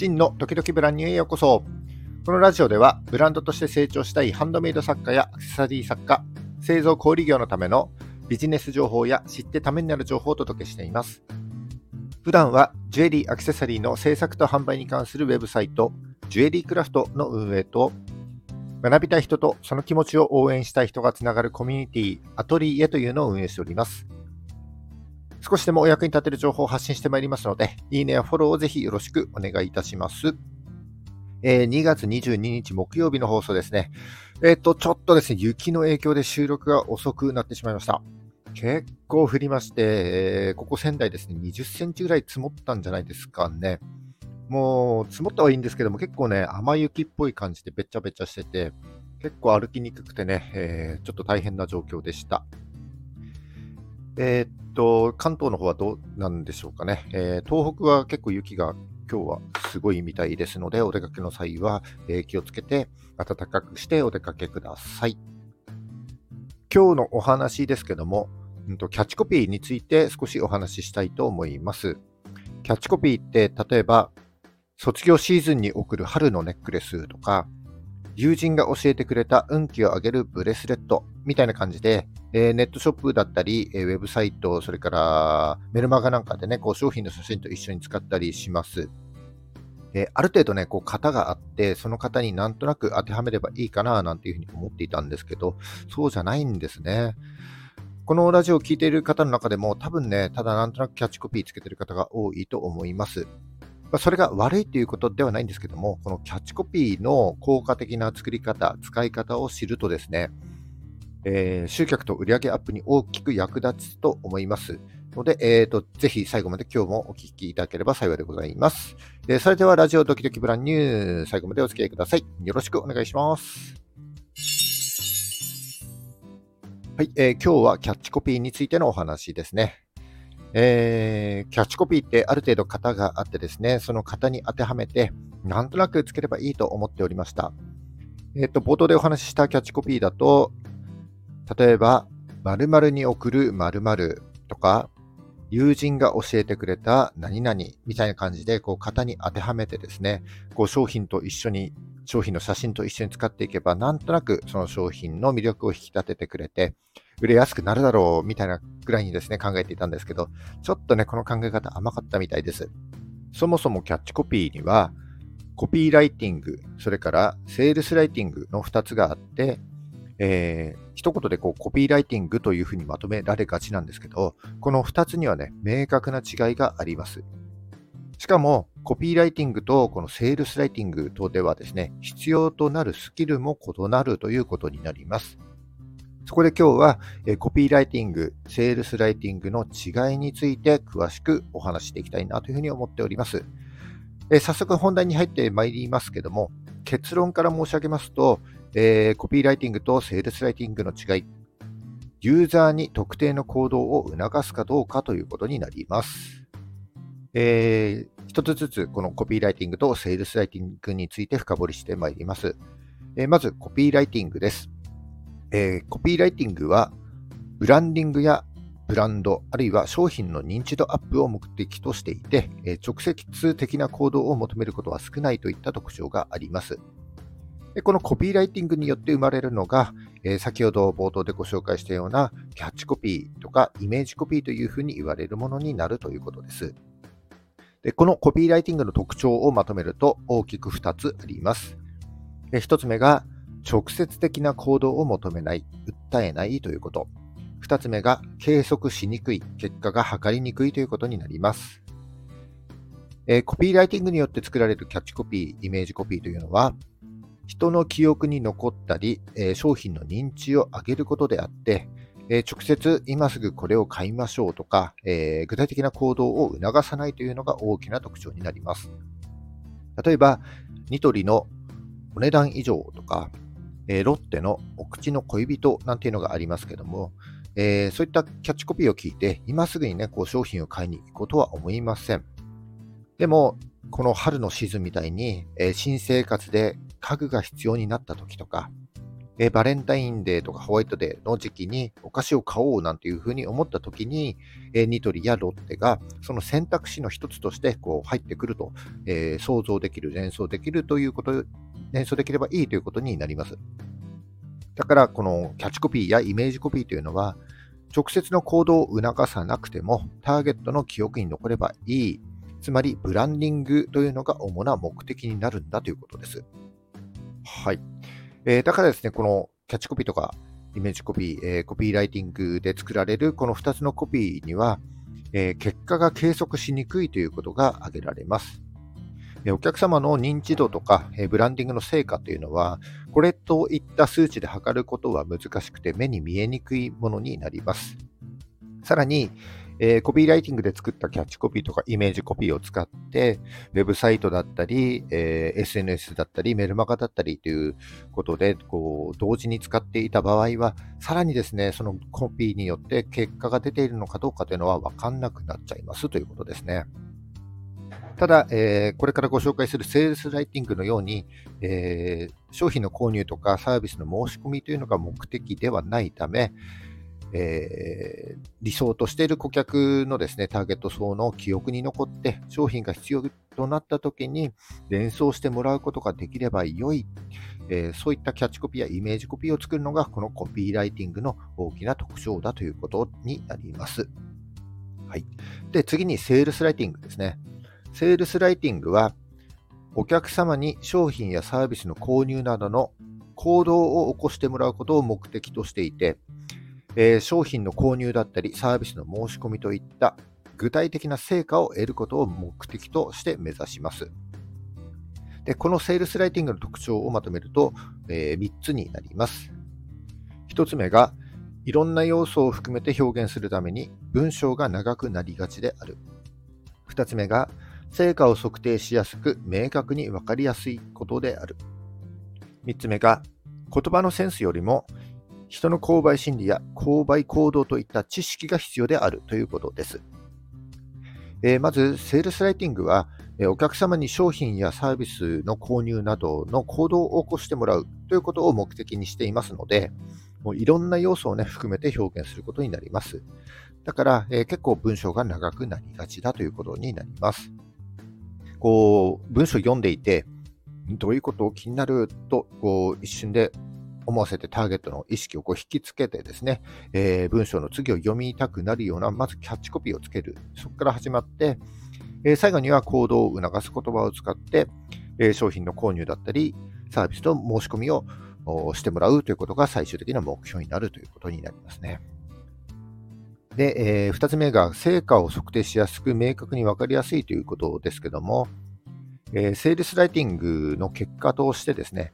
真の時々ブランニューへようこそ。このラジオでは、ブランドとして成長したいハンドメイド作家やアクセサリー作家、製造小売業のためのビジネス情報や知ってためになる情報をお届けしています。普段はジュエリーアクセサリーの制作と販売に関するウェブサイト、ジュエリークラフトの運営と、学びたい人とその気持ちを応援したい人がつながるコミュニティ、アトリエというのを運営しております。少しでもお役に立てる情報を発信してまいりますので、いいねやフォローをぜひよろしくお願いいたします。えー、2月22日木曜日の放送ですね。えっ、ー、と、ちょっとですね、雪の影響で収録が遅くなってしまいました。結構降りまして、えー、ここ仙台ですね、20センチぐらい積もったんじゃないですかね。もう、積もったはいいんですけども、結構ね、雨雪っぽい感じでべちゃべちゃしてて、結構歩きにくくてね、えー、ちょっと大変な状況でした。えー、っと、関東の方はどうなんでしょうかね。えー、東北は結構雪が今日はすごいみたいですので、お出かけの際は、え気をつけて暖かくしてお出かけください。今日のお話ですけども、うんと、キャッチコピーについて少しお話ししたいと思います。キャッチコピーって例えば、卒業シーズンに送る春のネックレスとか、友人が教えてくれた運気を上げるブレスレットみたいな感じで、えー、ネットショップだったり、えー、ウェブサイト、それからメルマガなんかでね、こう商品の写真と一緒に使ったりします。えー、ある程度ね、こう型があって、その型になんとなく当てはめればいいかななんていうふうに思っていたんですけど、そうじゃないんですね。このラジオを聴いている方の中でも、多分ね、ただなんとなくキャッチコピーつけてる方が多いと思います。ま、それが悪いということではないんですけども、このキャッチコピーの効果的な作り方、使い方を知るとですね、えー、集客と売上アップに大きく役立つと思いますので、えーと、ぜひ最後まで今日もお聞きいただければ幸いでございます。えー、それではラジオドキドキブランニュー最後までお付き合いください。よろしくお願いします。はい、えー、今日はキャッチコピーについてのお話ですね。えー、キャッチコピーってある程度型があってですね、その型に当てはめて、なんとなくつければいいと思っておりました。えっ、ー、と、冒頭でお話ししたキャッチコピーだと、例えば、〇〇に送る〇〇とか、友人が教えてくれた何々みたいな感じで、こう型に当てはめてですね、こう商品と一緒に、商品の写真と一緒に使っていけば、なんとなくその商品の魅力を引き立ててくれて、売れやすくなるだろうみたいなぐらいにですね、考えていたんですけど、ちょっとね、この考え方甘かったみたいです。そもそもキャッチコピーには、コピーライティング、それからセールスライティングの2つがあって、えー、一言でこうコピーライティングというふうにまとめられがちなんですけど、この2つにはね、明確な違いがあります。しかも、コピーライティングとこのセールスライティングとではですね、必要となるスキルも異なるということになります。そこで今日は、えコピーライティング、セールスライティングの違いについて詳しくお話していきたいなというふうに思っております。え早速本題に入ってまいりますけども、結論から申し上げますと、えー、コピーライティングとセールスライティングの違い、ユーザーに特定の行動を促すかどうかということになります。えー、一つずつこのコピーライティングとセールスライティングについて深掘りしてまいります。えー、まず、コピーライティングです。えー、コピーライティングは、ブランディングやブランド、あるいは商品の認知度アップを目的としていて、え、直接的な行動を求めることは少ないといった特徴があります。でこのコピーライティングによって生まれるのが、えー、先ほど冒頭でご紹介したようなキャッチコピーとかイメージコピーというふうに言われるものになるということです。でこのコピーライティングの特徴をまとめると大きく2つあります。1つ目が直接的な行動を求めない、訴えないということ。二つ目が計測しにくい、結果が測りにくいということになります。え、コピーライティングによって作られるキャッチコピー、イメージコピーというのは、人の記憶に残ったり、え、商品の認知を上げることであって、え、直接今すぐこれを買いましょうとか、え具体的な行動を促さないというのが大きな特徴になります。例えば、ニトリのお値段以上とか、え、ロッテのお口の恋人なんていうのがありますけども、えー、そういったキャッチコピーを聞いて、今すぐにね、こう商品を買いに行くことは思いません。でも、この春のシーズンみたいに、えー、新生活で家具が必要になった時とか、え、バレンタインデーとかホワイトデーの時期にお菓子を買おうなんていうふうに思った時に、えー、ニトリやロッテがその選択肢の一つとしてこう入ってくると、えー、想像できる、連想できるということ、連想できればいいということになります。だから、このキャッチコピーやイメージコピーというのは、直接の行動を促さなくても、ターゲットの記憶に残ればいい、つまりブランディングというのが主な目的になるんだということです。はい。えー、だからですね、このキャッチコピーとかイメージコピー、えー、コピーライティングで作られるこの2つのコピーには、えー、結果が計測しにくいということが挙げられます。お客様の認知度とか、ブランディングの成果というのは、これといった数値で測ることは難しくて目に見えにくいものになります。さらに、えー、コピーライティングで作ったキャッチコピーとかイメージコピーを使って、ウェブサイトだったり、えー、SNS だったり、メルマガだったりということで、こう、同時に使っていた場合は、さらにですね、そのコピーによって結果が出ているのかどうかというのは分かんなくなっちゃいますということですね。ただ、えー、これからご紹介するセールスライティングのように、えー、商品の購入とかサービスの申し込みというのが目的ではないため、えー、理想としている顧客のですね、ターゲット層の記憶に残って、商品が必要となった時に連想してもらうことができれば良い、えー、そういったキャッチコピーやイメージコピーを作るのが、このコピーライティングの大きな特徴だということになります。はい。で、次にセールスライティングですね。セールスライティングは、お客様に商品やサービスの購入などの行動を起こしてもらうことを目的としていて、えー、商品の購入だったり、サービスの申し込みといった具体的な成果を得ることを目的として目指します。でこのセールスライティングの特徴をまとめると、えー、3つになります。1つ目が、いろんな要素を含めて表現するために文章が長くなりがちである。2つ目が、成果を測定しやすく明確に分かりやすいことである。3つ目が、言葉のセンスよりも人の購買心理や購買行動といった知識が必要であるということです。えー、まず、セールスライティングは、えお客様に商品やサービスの購入などの行動を起こしてもらうということを目的にしていますので、もういろんな要素を、ね、含めて表現することになります。だから、えー、結構文章が長くなりがちだということになります。こう、文章読んでいて、どういうことを気になると、こう、一瞬で思わせてターゲットの意識をこう引きつけてですね、えー、文章の次を読みたくなるような、まずキャッチコピーをつける。そこから始まって、えー、最後には行動を促す言葉を使って、え、商品の購入だったり、サービスの申し込みをしてもらうということが最終的な目標になるということになりますね。で、えー、2つ目が成果を測定しやすく明確に分かりやすいということですけども、えー、セールスライティングの結果としてですね、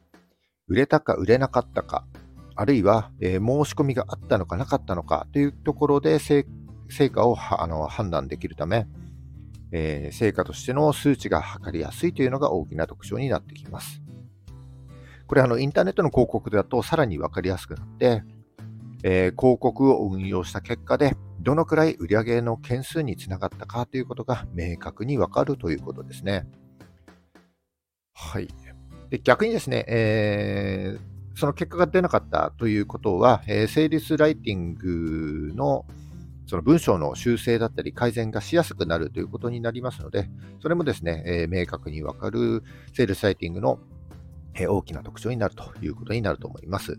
売れたか売れなかったか、あるいは、えー、申し込みがあったのかなかったのかというところで成果をあの判断できるため、えー、成果としての数値が測りやすいというのが大きな特徴になってきます。これあのインターネットの広告だとさらに分かりやすくなって、えー、広告を運用した結果でどのくらい売上の件数につながったかということが明確に分かるということですね。はい。で逆にですね、えー、その結果が出なかったということは、えー、セールスライティングのその文章の修正だったり改善がしやすくなるということになりますので、それもですね、えー、明確にわかるセールスライティングの、えー、大きな特徴になるということになると思います。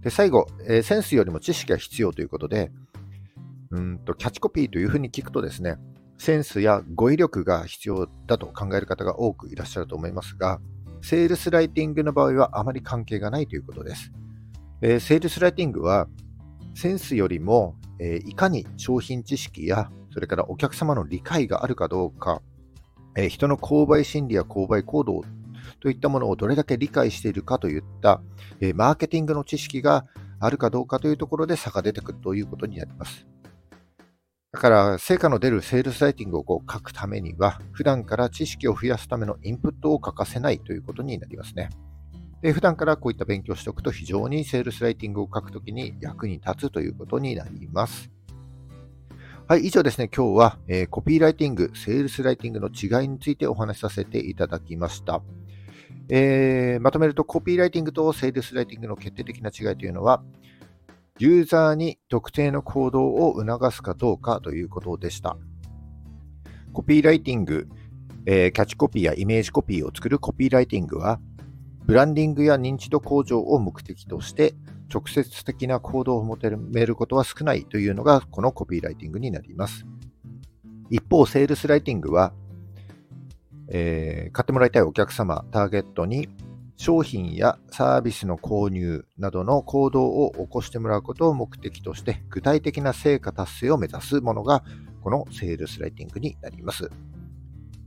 で最後、えー、センスよりも知識が必要ということで、うんとキャッチコピーというふうに聞くとですね、センスや語彙力が必要だと考える方が多くいらっしゃると思いますが、セールスライティングの場合はあまり関係がないということです。えー、セールスライティングはセンスよりも、えー、いかに商品知識やそれからお客様の理解があるかどうか、えー、人の購買心理や購買行動といったものをどれだけ理解しているかといった、えマーケティングの知識があるかどうかというところで差が出てくるということになります。だから、成果の出るセールスライティングをこう書くためには、普段から知識を増やすためのインプットを欠かせないということになりますね。で普段からこういった勉強しておくと非常にセールスライティングを書くときに役に立つということになります。はい、以上ですね、今日は、えー、コピーライティング、セールスライティングの違いについてお話しさせていただきました。えー、まとめると、コピーライティングとセールスライティングの決定的な違いというのは、ユーザーに特定の行動を促すかどうかということでした。コピーライティング、えー、キャッチコピーやイメージコピーを作るコピーライティングは、ブランディングや認知度向上を目的として、直接的な行動を求めることは少ないというのが、このコピーライティングになります。一方、セールスライティングは、えー、買ってもらいたいお客様、ターゲットに商品やサービスの購入などの行動を起こしてもらうことを目的として、具体的な成果達成を目指すものが、このセールスライティングになります。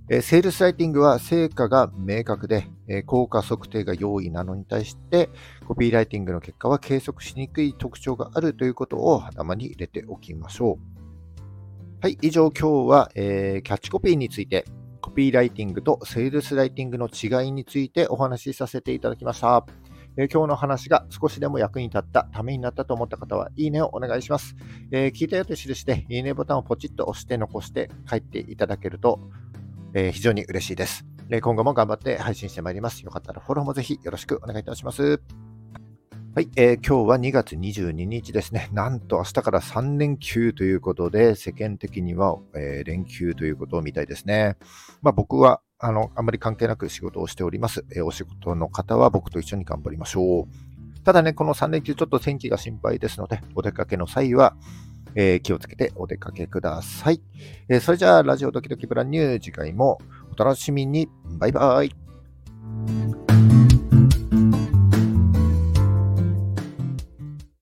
えセールスライティングは成果が明確で、え効果測定が容易なのに対して、コピーライティングの結果は計測しにくい特徴があるということを頭に入れておきましょう。はい、以上今日は、えー、キャッチコピーについて、コピーライティングとセールスライティングの違いについてお話しさせていただきました。え、今日の話が少しでも役に立った、ためになったと思った方は、いいねをお願いします。えー、聞いたよと印して、いいねボタンをポチッと押して残して帰っていただけると、えー、非常に嬉しいです。今後も頑張って配信してまいります。よかったらフォローもぜひよろしくお願いいたします。はい、えー、今日は2月22日ですね。なんと明日から3連休ということで、世間的には、えー、連休ということみたいですね。まあ僕は、あの、あまり関係なく仕事をしております。えー、お仕事の方は僕と一緒に頑張りましょう。ただね、この3連休ちょっと天気が心配ですので、お出かけの際は、えー、気をつけてお出かけください。え、それじゃあ、ラジオドキドキブランニュー次回もお楽しみに。バイバイ。